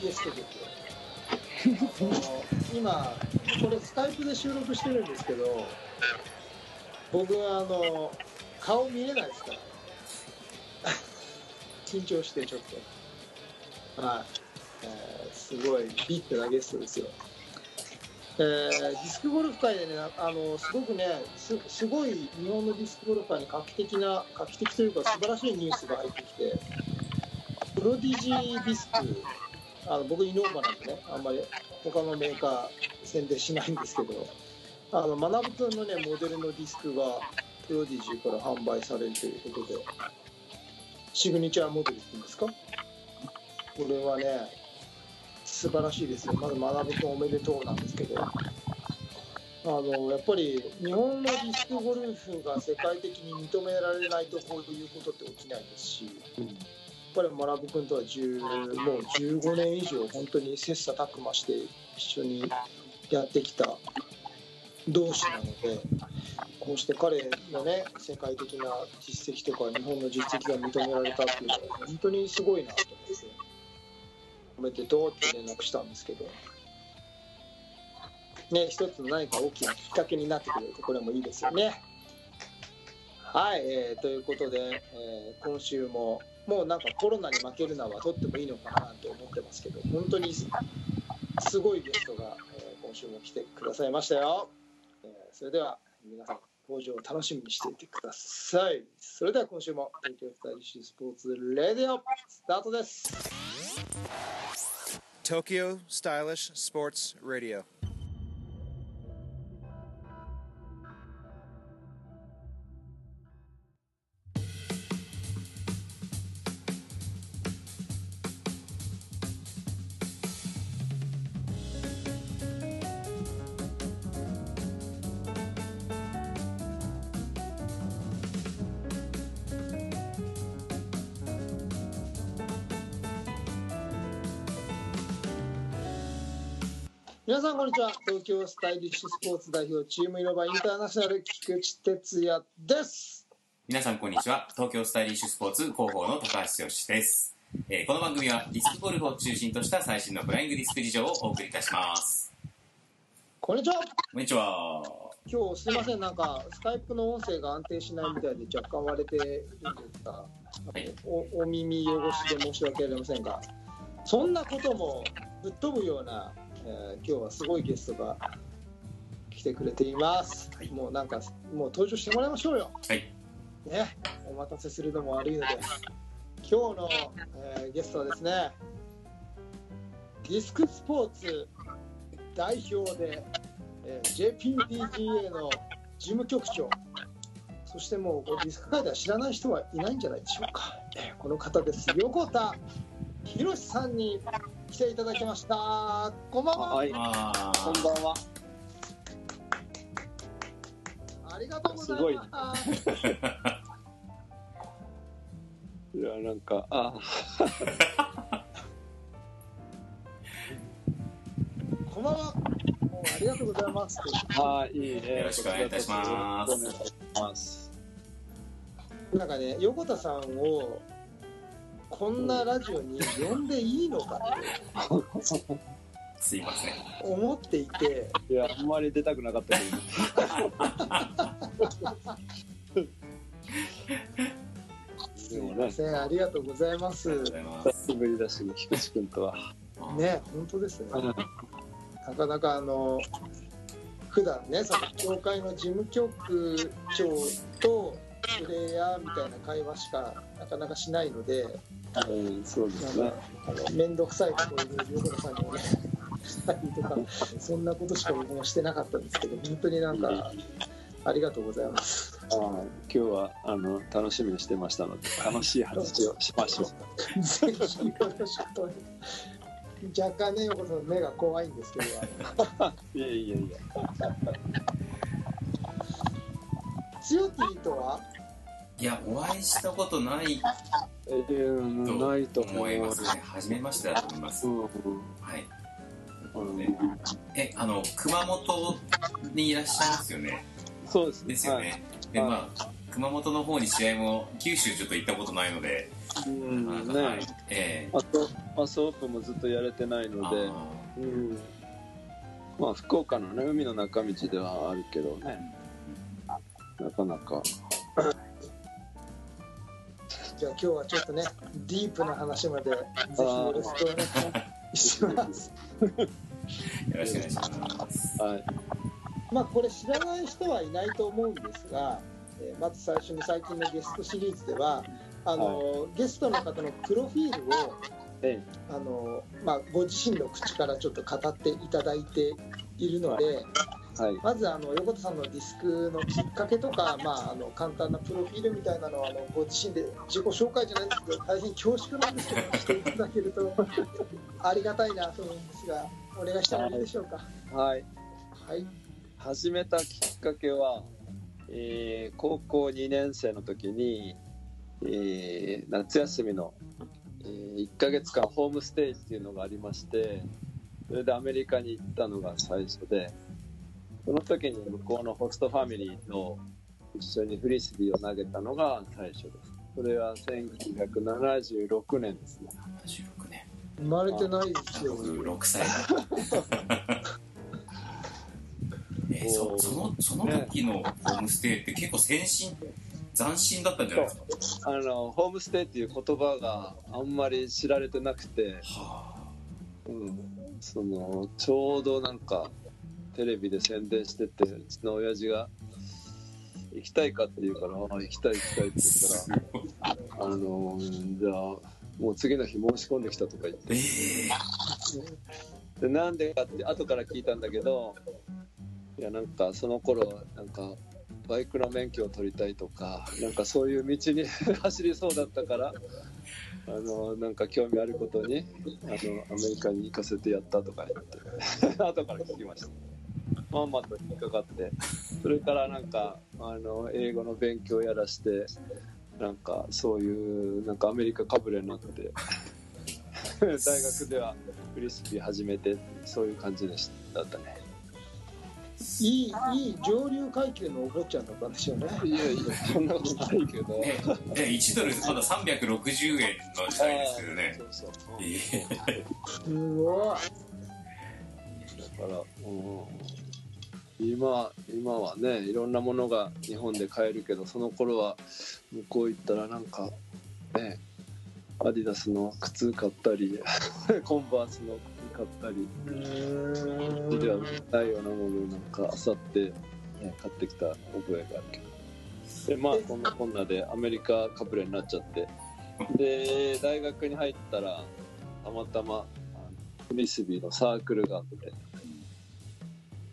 ですよ。あの今、これスカイプで収録してるんですけど、僕はあの、顔見えないですから。緊張してちょっと。はい。えーすごいビッグなゲストですよ。えーディスクゴルフ界でね、あのすごくねす、すごい日本のディスクゴルフ界に画期的な、画期的というか、素晴らしいニュースが入ってきて、プロディジーディスク、あの僕、イノーバなんでね、あんまり他のメーカー宣伝しないんですけど、あの学君のね、モデルのディスクがプロディジーから販売されるということで、シグニチャーモデルっていうんですか、これはね、素晴らしいですよ。まず学君おめでとうなんですけど。あのやっぱり日本のディスクゴルフが世界的に認められないとこういうことって起きないですし、やっぱり学君とは10もう15年以上本当に切磋琢磨して一緒にやってきた同士なのでこうして彼のね世界的な実績とか日本の実績が認められたっていうのは本当にすごいなと思っておめでとうって連絡したんですけど。ね、一つの何か大きなきっかけになってくれるとこれもいいですよね。はい、えーということで、えー今週ももうなんかコロナに負けるなはとってもいいのかなと思ってますけど本当にすごいゲストが、えー今週も来てくださいましたよ。えーそれでは皆さん登場を楽しみにしていてください。それでは今週も東京スタイリッシュスポーツレディオスタートです。Tokyo Stylish Sports Radio. こんにちは。東京スタイリッシュスポーツ代表チームイノバインターナショナル菊池哲也です。皆さんこんにちは。東京スタイリッシュスポーツ広報の高橋剛です、えーこの番組はディスクゴルフを中心とした最新のフライングディスク事情をお送りいたします。こんにちは。こんにちは。今日すいません。なんかスカイプの音声が安定しないみたいで若干割れているんですがい。おお耳汚しで申し訳ありませんがそんなこともぶっ飛ぶような、えー今日はすごいゲストが来てくれています、はい。もうなんかもう登場してもらいましょうよ。はい。ね、お待たせするのも悪いので、今日の、えーゲストはですね、ディスクスポーツ代表で、えー JPDGA の事務局長、そしてもうディスク界では知らない人はいないんじゃないでしょうか。えーこの方です、横田博さんに来ていただきました。こんばんは。はい、あこんばんは。ありがとうございます。いや、なんか、あ、こんばんは。ありがとうございます。はい、いいね。よろしくお願いいたしますよろしくお願いします。なんかね、横田さんをこんなラジオに呼んでいいのかって すいません思っていて、いや、あんまり出たくなかったけすいません、ありがとうございまあす。久しぶりだし、菊池君とは。ね、本当ですね。うんなかなかあの普段ね、その協会の事務局長とプレイヤーみたいな会話しかなかなかしないので、うん、そうですね。面倒くさいことをいろいろ横田さんにお願いしたりとか、そんなことしか僕もしてなかったんですけど、本当になんかありが とうございます。あ今日は、あの、楽しみにしてましたので、楽しい話をしましょう。ぜひよろしくお願いします。若干ね、横田さん目が怖いんですけど、いやいやいや。ツヨティとはいやお会いしたことないえー、ないとと思いますね。初めましてだと思います。うん、はい。えあの熊本にいらっしゃいますよね。そうですね。ですよね、ではい。まあ熊本の方に試合も九州ちょっと行ったことないので、うんなかなかはい。ねええ。あとマスオープンもずっとやれてないので。あうん。まあ福岡のね海の中道ではあるけどね。なかなかじゃあ今日はちょっとねディープな話までぜひよろしくお願いします。ーよろしくお願いします。はい。まあこれ知らない人はいないと思うんですが、えーまず最初に最近のゲストシリーズではあの、ゲストの方のプロフィールをえあの、まあ、ご自身の口からちょっと語っていただいているので、えはい。まずあの横田さんのディスクのきっかけとか、まあ、あの簡単なプロフィールみたいなのはあのご自身で自己紹介じゃないんですけど大変恐縮なんですけどしていただけると ありがたいなと思うんですがお願いしてもいいでしょうか？はい。はい、始めたきっかけは、えー高校2年生の時に、えー夏休みの、え1ヶ月間ホームステイっていうのがありましてそれでアメリカに行ったのが最初でその時に向こうのホストファミリーと一緒にフリスビーを投げたのが最初ですそれは1976年ですね76年。生まれてないですよ。僕6歳。えーそそのその時のホームステイって結構先進斬新だったんじゃないですか？あのホームステイっていう言葉があんまり知られてなくてはうん、そのちょうどなんかテレビで宣伝しててうちの親父が「行きたいか?」って言うから「あ行きたい行きたい」って言ったら「あのじゃあもう次の日申し込んできた」とか言って。ええ。でなんでかって後から聞いたんだけどいやなんかその頃なんかバイクの免許を取りたいとかなんかそういう道に 走りそうだったからあのなんか興味あることにあのアメリカに行かせてやったとか言って。後から聞きましたまんまと引っかかってそれからなんかあの英語の勉強やらしてなんかそういうなんかアメリカかぶれになって 大学ではフリスビー始めてそういう感じでしただったね。いいいい上流階級のお坊ちゃんだったんでしょうね。いやいやそんなことないけど。ねね1ドルまだ360円の時代ですけどねそうそう。ええすごい。だから、うん、今今はねいろんなものが日本で買えるけどその頃は向こう行ったらなんかねアディダスの靴買ったり コンバースの靴買ったりうではないようなものをなんかあさって、ね、買ってきた覚えがあるけど。でまあこんなこんなでアメリカかぶれになっちゃって。で大学に入ったらたまたまフリスビーのサークルがあって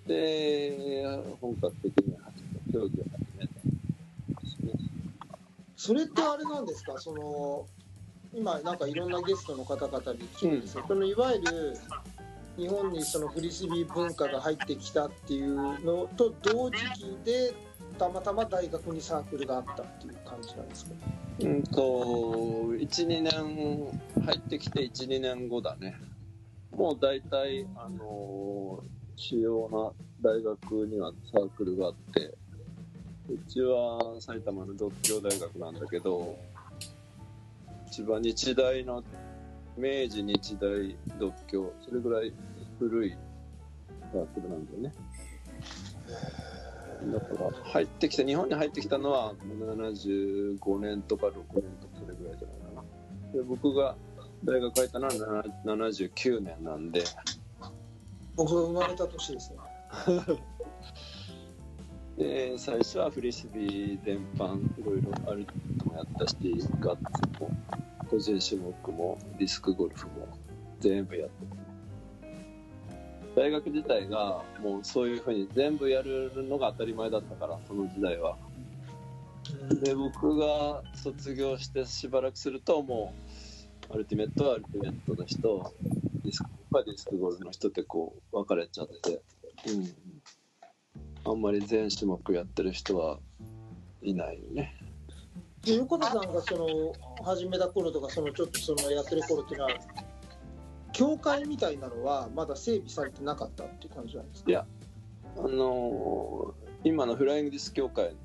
で本格的に競技を始めたんですね。それってあれなんですかその今なんかいろんなゲストの方々に聞くんですけど、そのいわゆる日本にそのフリスビー文化が入ってきたっていうのと同時期でたまたま大学にサークルがあったっていう感じなんですか？うんと12年入ってきて12年後だね。もう大体あの主要な大学にはサークルがあってうちは埼玉の独協大学なんだけど一番日大の明治日大独協それぐらい古いサークルなんだよね。だから入ってきた日本に入ってきたのは75年とか6年とかそれぐらいじゃないかな。で僕が大学入ったのは7 79年なんで僕が生まれた年ですね。で最初はフリスビー全般いろいろあるのもやったしガッツも個人種目もディスクゴルフも全部やって大学自体がもうそういうふうに全部やるのが当たり前だったからその時代は。で僕が卒業してしばらくするともうアルティメットはアルティメットの人ディスクはディスクゴルフの人ってこう分かれちゃって、うん、あんまり全種目やってる人はいないよね。で横田さんがその始めた頃とかそのちょっとそのやってる頃っていうのは教会みたいなのはまだ整備されてなかったっていう感じなんですか？いやあのー今のフライングディスク協会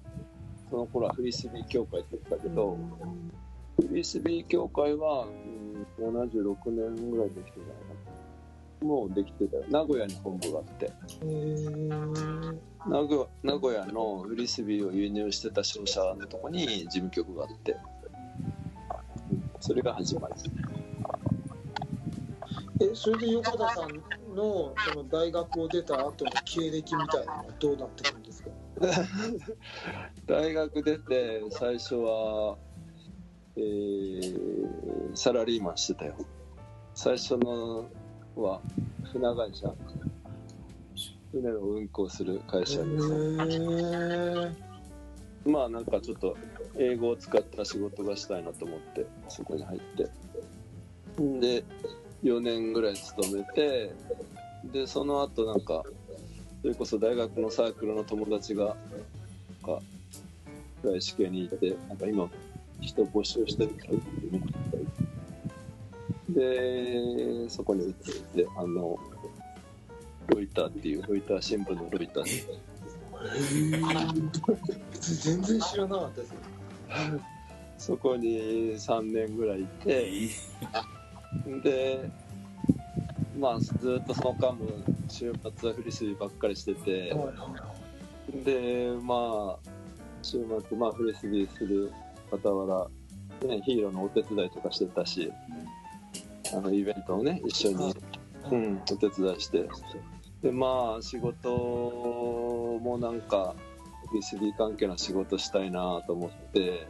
その頃はフリスビー協会って言ったけど、フリスビー協会は、うん、76年ぐらいできてたのかな。もうできてたよ。名古屋に本部があって。名古名古屋のフリスビーを輸入してた商社のとこに事務局があって、うんそれが始まり。えそれで横田さんのその大学を出た後の経歴みたいなのはどうなってくるんですか？大学出て最初は、えーサラリーマンしてたよ最初のは船会社船の運航する会社へです、ー。まあなんかちょっと英語を使った仕事がしたいなと思ってそこに入って。で4年ぐらい勤めてでその後なんかそれこそ大学のサークルの友達がなんか外資系にいてなんか今人募集してるからってねでそこに移ってあのロイターっていうロイター新聞のロイター。って全然知らなかったですそこに3年ぐらいいてでまあずっとその間も週末はフリスビーばっかりしててでまあ週末まあフリスビーする傍ら、ね、ヒーローのお手伝いとかしてたしあのイベントをね一緒に、うん、お手伝いして。でまあ仕事もなんかフリスビー関係の仕事したいなと思って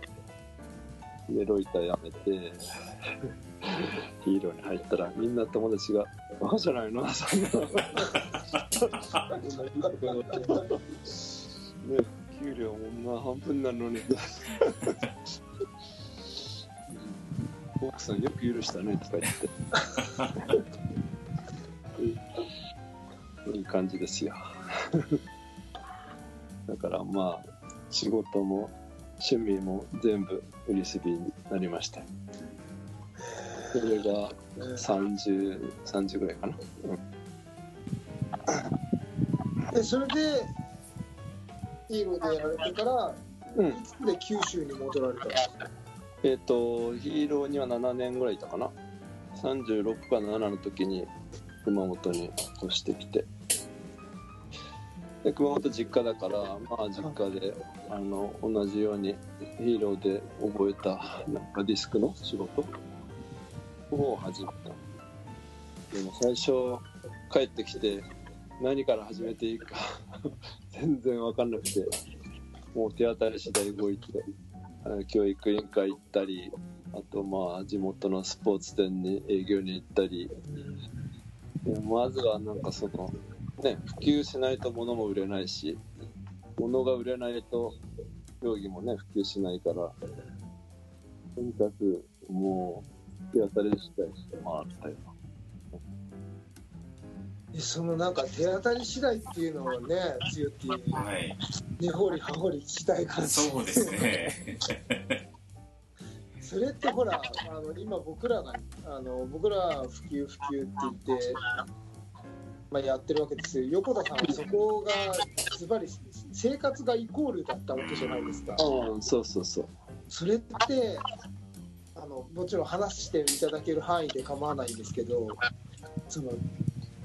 でロイター辞めて ヒーローに入ったらみんな友達が「バカじゃないの?」そんな ね給料もな半分なのに 奥さんよく許したねとか言って。う んいい感じですよ。だからまあ仕事も趣味も全部売りすびになりました。それが30、30ぐらいかな。えそれでヒーローでやられてからうん。いつで九州に戻られたんですか？えっ、と、ヒーローには7年ぐらいいたかな？36か7の時に熊本に越してきて。で熊本実家だから、まあ実家で、あの、同じようにヒーローで覚えた、なんかディスクの仕事を始めた。でも最初、帰ってきて、何から始めていいか 全然わかんなくて、もう手当たり次第動いて、教育委員会行ったり、あとまあ地元のスポーツ店に営業に行ったり、まずはなんかその、ね、普及しないと物も売れないし、物が売れないと競技もね、普及しないから、とにかくもう手当たり次第して回ったよ。えそのなんか手当たり次第っていうのをね強気にはい。根掘り葉掘り聞きたい感じそうですね。それってほらあの今僕らがあの僕らは普及普及って言って、まあ、やってるわけですよ横田さんはそこがズバリ生活がイコールだったわけじゃないですかうん、そうそうそう。それってあのもちろん話していただける範囲で構わないんですけどその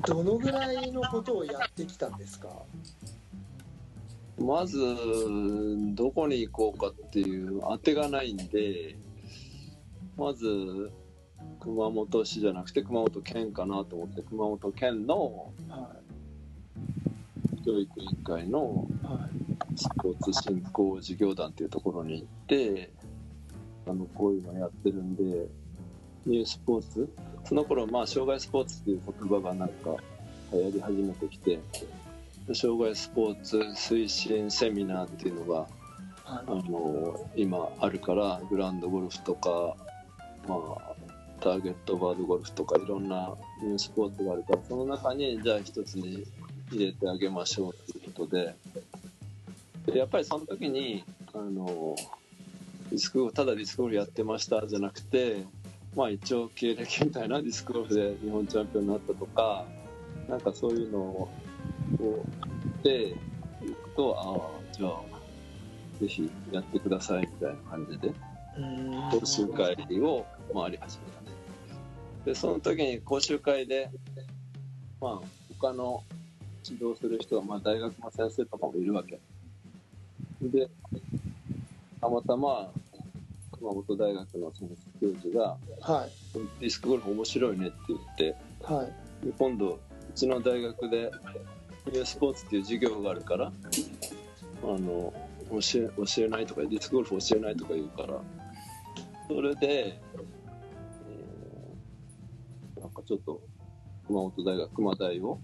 どのぐらいのことをやってきたんですか？まず、どこに行こうかっていう当てがないんで、まず、熊本市じゃなくて熊本県かなと思って、熊本県のは教育委員会のスポーツ振興事業団っていうところに行って、あの、こういうのやってるんで、ニュースポーツ。その頃、まあ、障害スポーツっていう言葉がなんか流行り始めてきて、障害スポーツ推進セミナーっていうのが、はい。あの今あるからグランドゴルフとか、まあ、ターゲットバードゴルフとかいろんなニュースポーツがあるからその中にじゃあ一つに入れてあげましょうということで。でやっぱりその時にあのディスクただディスクゴルフやってましたじゃなくてまあ一応経歴みたいなディスクゴルフで日本チャンピオンになったとかなんかそういうのをでいくとああじゃあぜひやってくださいみたいな感じで講習会を回り始めたね。でその時に講習会でまあ他の指導する人は、まあ、大学の先生とかもいるわけ。でたまたま熊本大学の先生教授がはい「ディスクゴルフ面白いね」って言ってはい。で今度うちの大学でニュースポーツっていう授業があるからあの教え教えないとかディスクゴルフ教えないとか言うからそれで、えーなんかちょっと熊本大学熊大を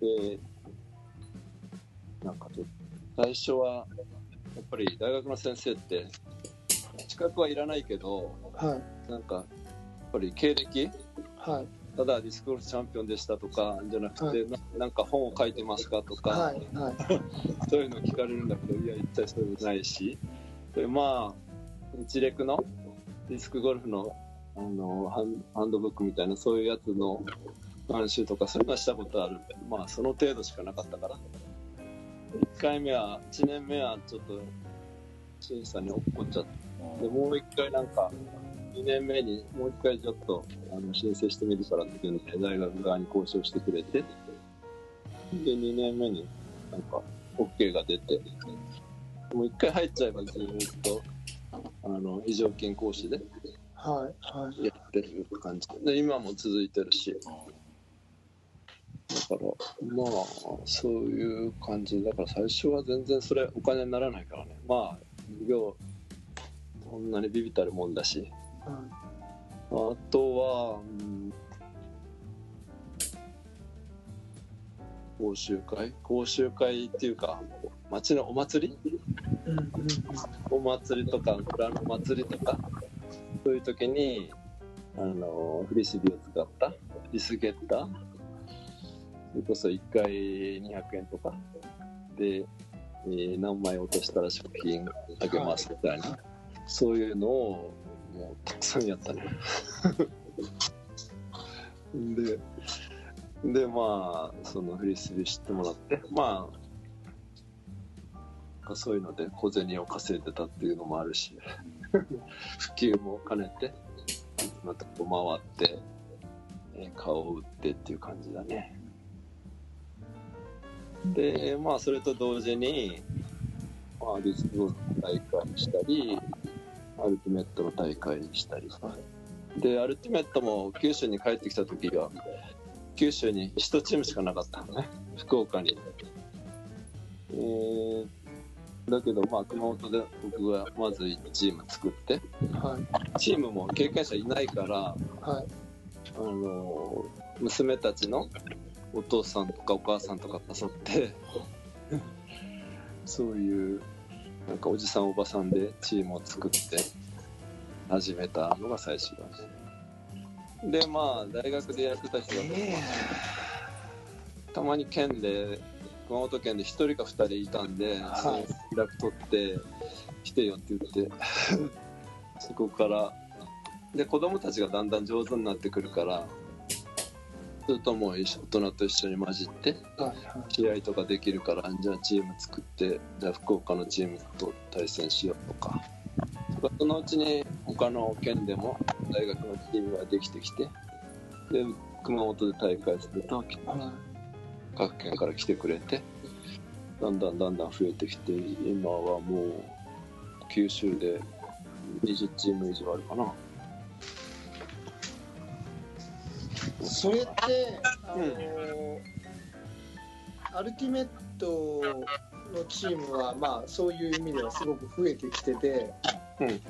でなんかちょっと最初はやっぱり大学の先生って資格はいらないけどはい。なんかやっぱり経歴？はい。ただディスクゴルフチャンピオンでしたとかじゃなくて、はい。ななんか本を書いてますかとか、はいはい。そういうの聞かれるんだけどいや一切そういうのないし。でまあ一レクのディスクゴルフのあのハンハンドブックみたいなそういうやつの監修とかそういうのはしたことあるまあその程度しかなかったから1回目は1年目はちょっと審査に落っこっちゃってでもう1回なんか2年目にもう1回ちょっとあの申請してみるからっていうので大学側に交渉してくれてで2年目になんか OK が出てもう1回入っちゃえばずっとあの非常勤講師ではいはい。やってる感じ。で今も続いてるしだからまあそういう感じ。だから最初は全然それお金にならないからね。まあ授業そんなにビビたるもんだし。あとは、うん、講習会？講習会っていうか町のお祭り？うんうんお祭りとか村のお祭りとか？そういう時にあのフリスビーを使った？リスゲッターそれこそ1回200円とか。で、えー何枚落としたら食品あげますみたいな、そういうのをもうたくさんやったね。ででまあそのフリスビー知ってもらって。まあそういうので小銭を稼いでたっていうのもあるし。普及も兼ねてまたこう回って、えー顔を打ってっていう感じだね。でまあそれと同時に、まあ、ディスクゴルフ大会したりアルティメットの大会したり。でアルティメットも九州に帰ってきた時は九州に1チームしかなかったのね。福岡に、えーだけどまあ熊本で僕がまず1チーム作ってはい。チームも経験者いないからはい。あの娘たちのお父さんとかお母さんとか誘って そういうなんかおじさんおばさんでチームを作って始めたのが最初だねでまあ大学でやってた人だと、たまに県で熊本県で1人か2人いたんで、はい。その連絡取って来てよって言って そこからで子供たちがだんだん上手になってくるからずっとも大人と一緒に混じって試合とかできるからじゃあチーム作ってじゃあ福岡のチームと対戦しようとか。そのうちに他の県でも大学のチームができてきてで熊本で大会するとはい。各県から来てくれてだんだんだんだん増えてきて今はもう九州で20チーム以上あるかなそれって、あのアルティメットのチームは、まあ、そういう意味ではすごく増えてきてて、うんうん。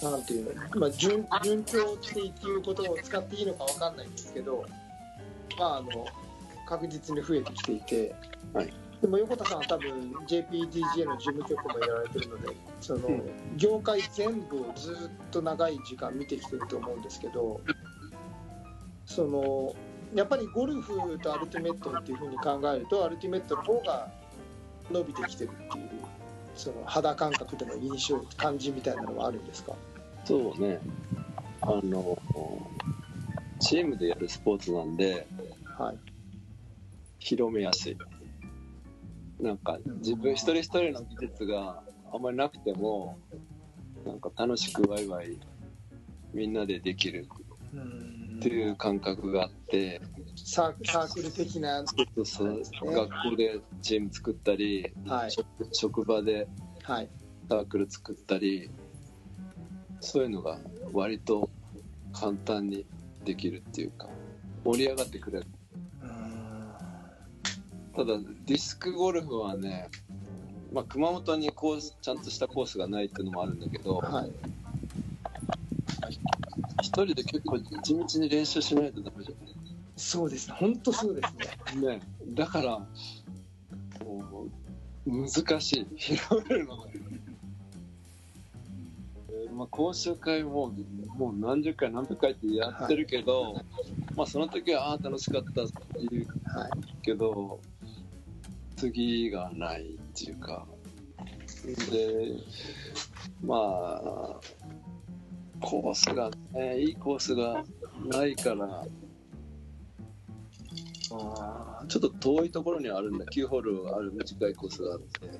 なんていうの、まあ、順順調っていうことを使っていいのかわかんないんですけど、まあ、あの確実に増えてきていて、はい。でも横田さんは多分 JPDGA の事務局もやられてるのでその、うん。業界全部をずっと長い時間見てきてると思うんですけどそのやっぱりゴルフとアルティメットっていうふうに考えるとアルティメットの方が伸びてきてるっていうその肌感覚での印象感じみたいなのはあるんですか？そうね。あのチームでやるスポーツなんではい。広めやすい。なんか自分一人一人の技術があんまりなくてもなんか楽しくワイワイみんなでできるっていう感覚があってサークル的な、そうそう。学校でチーム作ったり、はい。職職場ではい、サークル作ったりそういうのが割と簡単にできるっていうか盛り上がってくれる。ただディスクゴルフはね、まあ、熊本にコースちゃんとしたコースがないっていうのもあるんだけどはい、一人で結構地道に練習しないとダメじゃそうですね、本当そうですね。んね。だからもう難しい。広めるのが、えーまあ、講習会ももう何十回何百回ってやってるけど、まあその時はああ楽しかったっていうはい、けど次がないっていうか。でまあコースがねいいコースがないから。あちょっと遠いところにあるんだ。9ホールある。短いコースがあって。で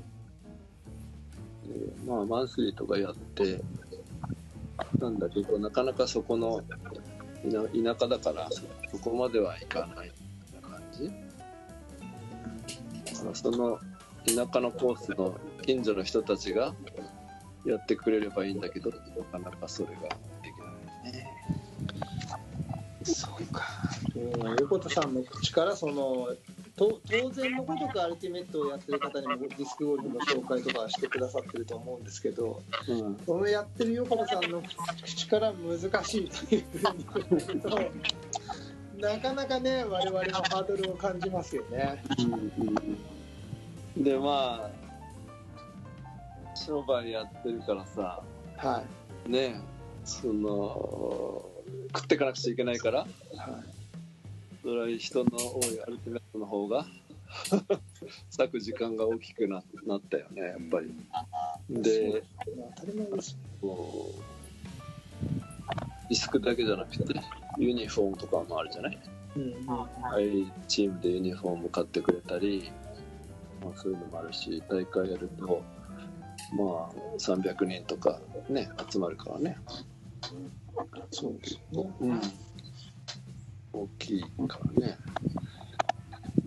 まあマンスリーとかやって。なんだけどなかなかそこの田田舎だからそこまではいかないな感じ。その田舎のコースの近所の人たちがやってくれればいいんだけどなかなかそれができないねそうか。うん横田さんの口からそのと当然のことかアルティメットをやってる方にもディスクゴルフの紹介とかしてくださってると思うんですけど、うんそのやってる横田さんの口から難しいというふうに言うと。なかなかね、我々のハードルを感じますよね。でまあ商売やってるからさ。はね。その食っていかなくちゃいけないから。い。はい。それは人の多いアルティメットの方が 割く時間が大きくななったよねやっぱり。で当たり前です。こうリスクだけじゃなくてユニフォームとかもあるじゃない？うん。はい。チームでユニフォーム買ってくれたり、まあ、そういうのもあるし大会やるとまあ300人とかね集まるからね。そうですね。うん。大きいからね。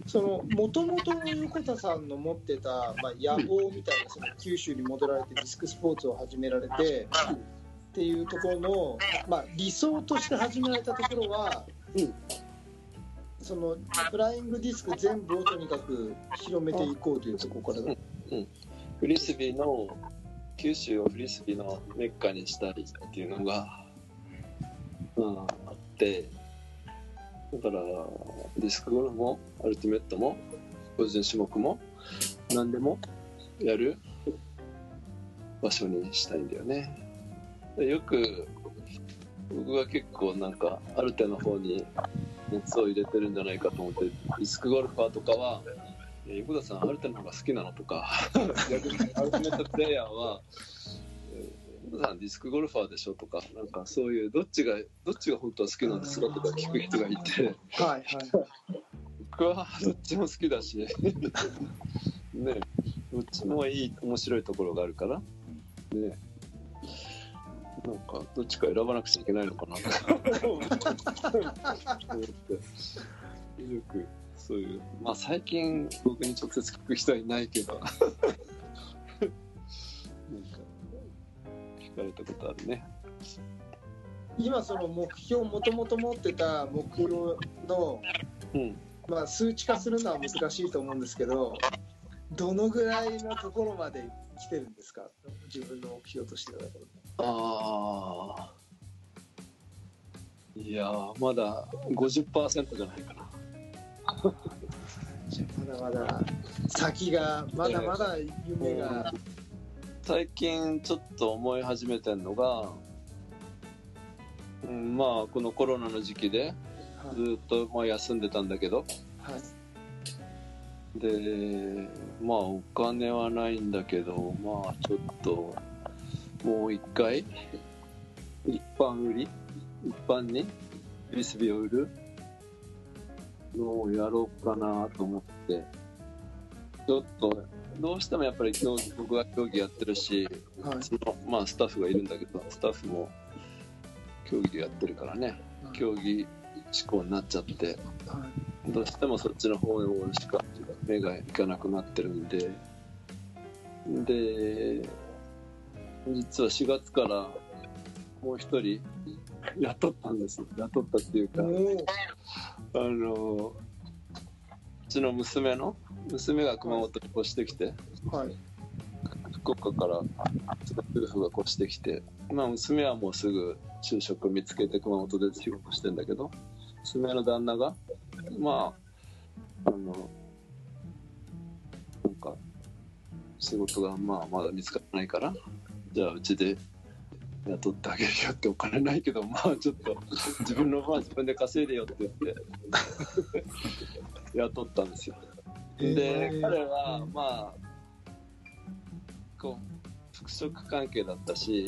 そのもともと横田さんの持ってた、まあ、野望みたいなその九州に戻られてディスクスポーツを始められてっていうところの、まあ、理想として始められたところは、うん。そのフライングディスク全部をとにかく広めていこうというところからだフリスビーの九州をフリスビーのメッカにしたいっていうのが、うん、あってだからディスクゴルフもアルティメットも個人種目も何でもやる場所にしたいんだよね。よく僕が結構なんかアルテの方に熱を入れてるんじゃないかと思ってディスクゴルファーとかは「横田さんアルテの方が好きなの?」とか 逆にアルティメットプレイヤーは「え横田さんディスクゴルファーでしょ?」とかなんかそういうどっちがどっちが本当は好きなんですかとか聞く人がいて。はいはい僕はどっちも好きだし。ねどっちもいい面白いところがあるから。ね。なんかどっちか選ばなくちゃいけないのかなと 思って。よくそういう。まあ最近僕に直接聞く人はいないけど。なんか聞かれたことあるね。今その目標もともと持ってた目標の、うん。まあ、数値化するのは難しいと思うんですけどどのぐらいのところまで来てるんですか？自分の目標としては。ああいやーまだ50%じゃないかなまだまだ先がまだまだ夢が、最近ちょっと思い始めてるのが、うん、まあこのコロナの時期ではい。ずっとまあ休んでたんだけど。はい。でまあお金はないんだけどまあちょっともう一回一般売り？一般に？フリスビーを売る？のをやろうかなと思って。ちょっとどうしてもやっぱり競技僕が競技やってるしはい。そのまあスタッフがいるんだけどスタッフも競技やってるからね。競技志向になっちゃって。はい。どうしてもそっちの方しか目がいかなくなってるんで。で実は4月からもう一人雇ったんです雇ったっていうかあのうちの娘の娘が熊本に越してきてはい。福岡から夫婦が越してきて、まあ、娘はもうすぐ就職見つけて熊本で仕事してんだけど娘の旦那がまああのなんか仕事がまあまだ見つからないからじゃあうちで雇ってあげるよってお金ないけどまあちょっと自分の分は自分で稼いでよって言って 雇ったんですよ。で、えー。彼はまあこう服飾関係だったし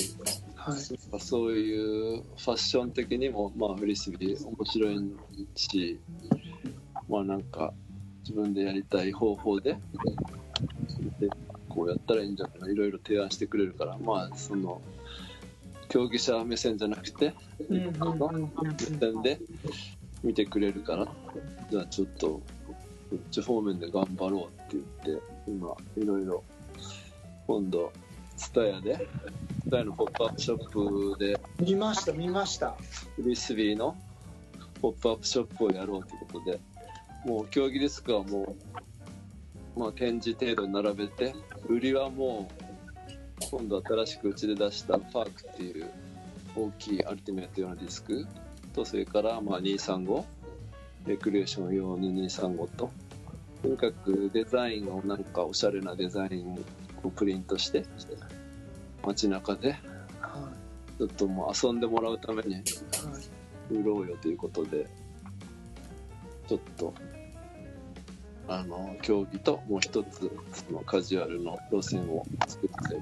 はい。そういうファッション的にもまあフリスビー面白いしまあなんか自分でやりたい方法ででこうやったらいいんじゃないいろいろ提案してくれるからまあその競技者目線じゃなくてうんうんうんうん目線で見てくれるからじゃあちょっとこっち方面で頑張ろうって言って今いろいろ今度ツタヤでツタヤのポップアップショップで見ました見ました。フリスビーのポップアップショップをやろうということでもう競技ディスクはもう、まあ、展示程度に並べて売りはもう今度新しくうちで出したパークっていう大きいアルティメット用のディスクとそれからまあ235レクリエーション用の235と。とにかくデザインをなんかおしゃれなデザインをプリントして街中でちょっともう遊んでもらうために売ろうよということでちょっとあの競技ともう一つそのカジュアルの路線を作って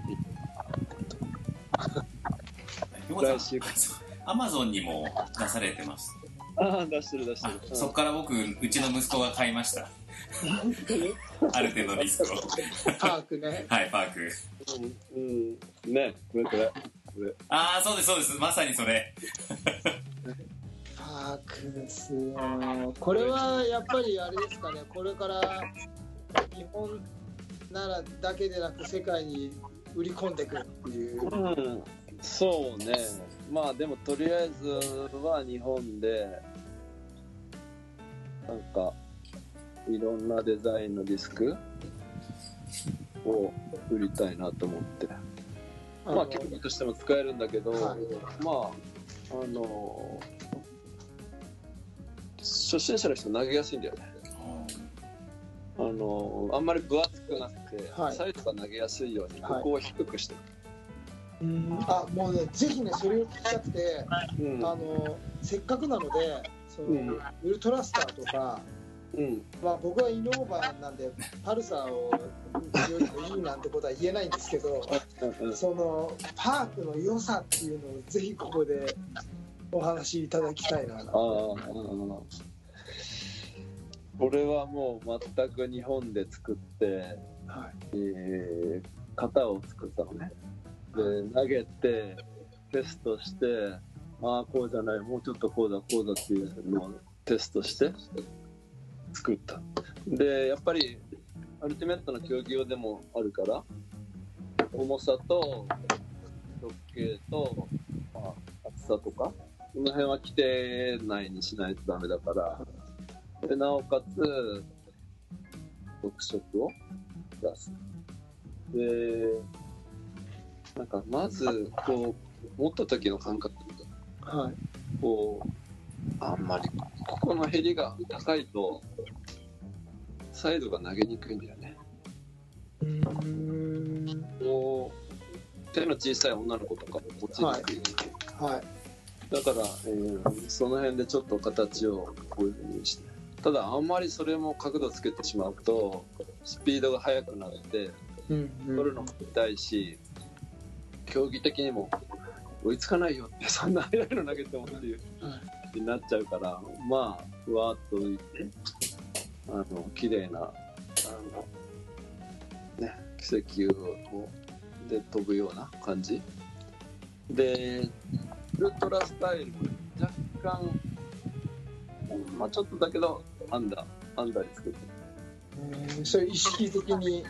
来週アマゾンにも出されてます。ああ出してる出してある、そこから僕、うちの息子が買いました。ある程度のリスクを。パークね。はい、パーク。うん、うん、ねこれこれ。これ。ああ、そうです、そうです。まさにそれ。パークですよこれはやっぱりあれですかね。これから日本ならだけでなく世界に売り込んでくるっていう。うんそうね。まあでもとりあえずは日本でなんかいろんなデザインのディスクを売りたいなと思って。まあ競技としても使えるんだけど、はい。まああの初心者の人投げやすいんだよね。あのあんまり分厚くなくて、はい。サイズが投げやすいようにはい。ここを低くして。うんあもうねぜひねそれを聞きたくて、うん。あのせっかくなのでその、うん。ウルトラスターとか、うん。まあ、僕はイノーバーなんでパルサーをよりもいいなんてことは言えないんですけどそのパークの良さっていうのをぜひここでお話しいただきたいな。ああ、これはもう全く日本で作って、はい。えー型を作ったのね。で、投げて、テストして、ああ、こうじゃない、もうちょっとこうだ、こうだっていうのをテストして作った。で、やっぱり、アルティメットの競技用でもあるから、重さと直径と、まあ、厚さとか、この辺は規定内にしないとダメだから、でなおかつ、特色を出す。で、なんかまず、こう、持った時の感覚、はいこう、あんまり、ここのヘリが高いと、サイドが投げにくいんだよね。うーんこう、手の小さい女の子とかも持ちにくい。はいだから、えーその辺でちょっと形をこういうふうにして。ただ、あんまりそれも角度つけてしまうと、スピードが速くなって、うん取るのも痛いし、競技的にも追いつかないよって、そんな速いの投げてもっていう、になっちゃうから、まあ、ふわっと浮いて、あの、綺麗な、あの、ね奇跡をで飛ぶような感じ。でウルトラスタイルも若干まあちょっとだけどアンダーアンダーに作って。うんそれ意識的に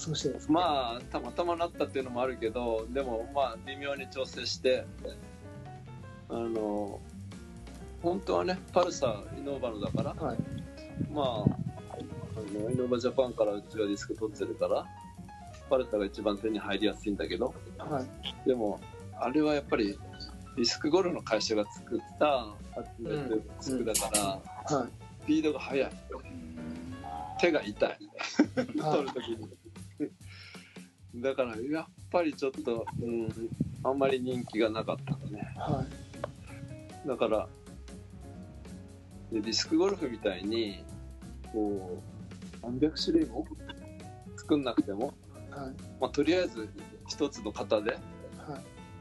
そうしてるんですかまあたまたまなったっていうのもあるけどでもまあ微妙に調整してあの本当はねパルサーイノーバのだからはい。まああのイノーバジャパンからうちはディスク取ってるからパルサーが一番手に入りやすいんだけどはい。でもあれはやっぱりディスクゴルフの会社が作った集めてるディスクだから、はい。スピードが速い。手が痛い。は 取るときにだからやっぱりちょっと、うん、あんまり人気がなかったね。いはい。だからでディスクゴルフみたいにこう何百種類も作んなくても、はい。まあ、とりあえず一つの型では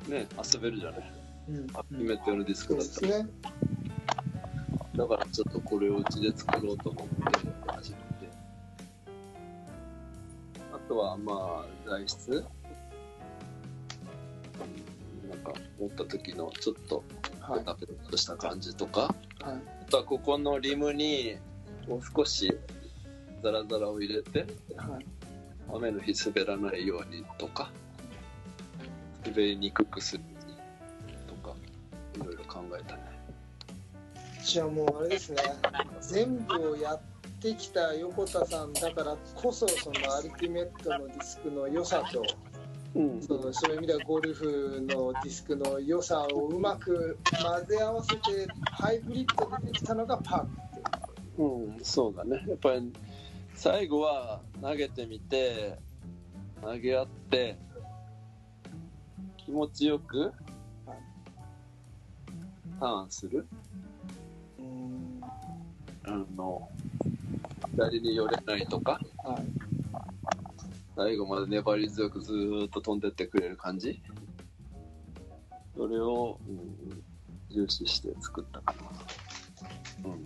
い。ね遊べるじゃない。うん。初めてのディスクだったら、ですね。だからちょっとこれをうちで作ろうと思ってとはまあ材質？うんなんか持った時のちょっとはい。ペタペタとした感じとか、はい。あとはここのリムにもう少しザラザラを入れてはい。雨の日滑らないようにとか滑りにくくするとかいろいろ考えたね。じゃあもうあれですね。全部をやってきた横田さんだからこそそのアルティメットのディスクの良さとうんそのそういう意味ではゴルフのディスクの良さをうまく混ぜ合わせてハイブリッドでできたのがパークっていううん、そうだね。やっぱり最後は投げてみて、投げ合って、気持ちよくターンする？うんあの、左に寄れないとか、はい最後まで粘り強くずーっと飛んでってくれる感じ？それを、うん、重視して作ったかな。うん。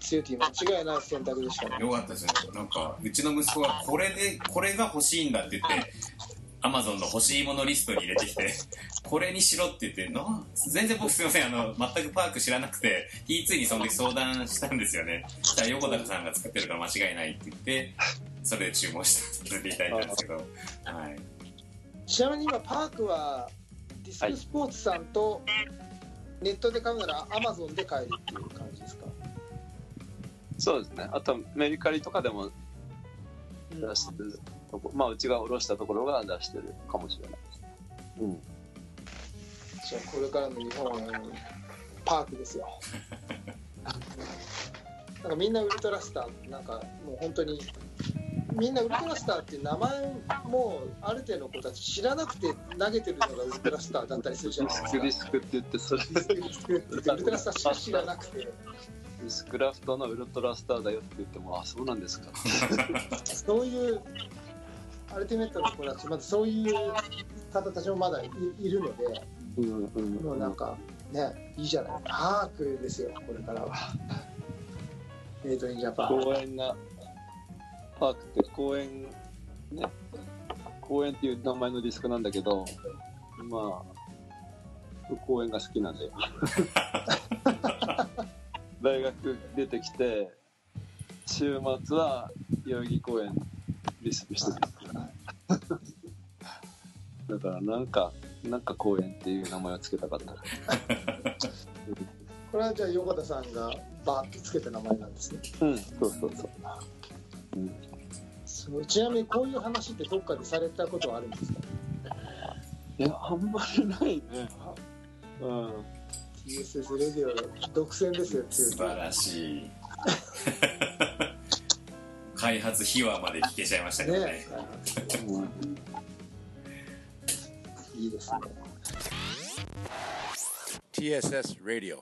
強いティー間違いない選択でしたねよかったですね。なんか、うちの息子がこれで、これが欲しいんだって言って、アマゾンの欲しいものリストに入れてきて、これにしろって言って、な全然僕すいません、あの、全くパーク知らなくて、T2 にその時相談したんですよね。そしたら横田さんが作ってるから間違いないって言って、それで注文してさせていただいたんですけど、はい。ちなみに今パークはディスクスポーツさんとネットで買うならアマゾンで買えるっていう感じですか、そうですね。あと、メルカリとかでも出してるとこ、まあうちが卸したところが出してるかもしれないです。うん。じゃあこれからの日本はパークですよ なんかみんなウルトラスターなんかもう本当にみんなウルトラスターっていう名前もある程度の子たち知らなくて投げてるのがウルトラスターだったりするじゃないですかスクディスクって言って、それディスクって言ってウルトラスターしか 知らなくてディスクラフトのウルトラスターだよって言っても、あ、そうなんですか。そういうアルティメットの子たちまずそういう方たちもまだいいるのでうんうんもうなんかねいいじゃないパークですよこれからはメイドインジャパン公園が、パークって公園、ね、公園っていう名前のディスクなんだけど、まあ、公園が好きなんで。大学出てきて、週末は代々木公園ディスクしてる。だからなんか、なんか公園っていう名前をつけたかった。これはじゃあ横田さんがバーッとつけた名前なんですねうん、そうそうそう。うんそうちなみにこういう話ってどっかでされたことはあるんですか？いや、あんまりないね。うん。TSS レディオ独占ですよ素晴らしい。開発秘話まで聞けちゃいましたけどね。ねうん いいですね TSS Radio.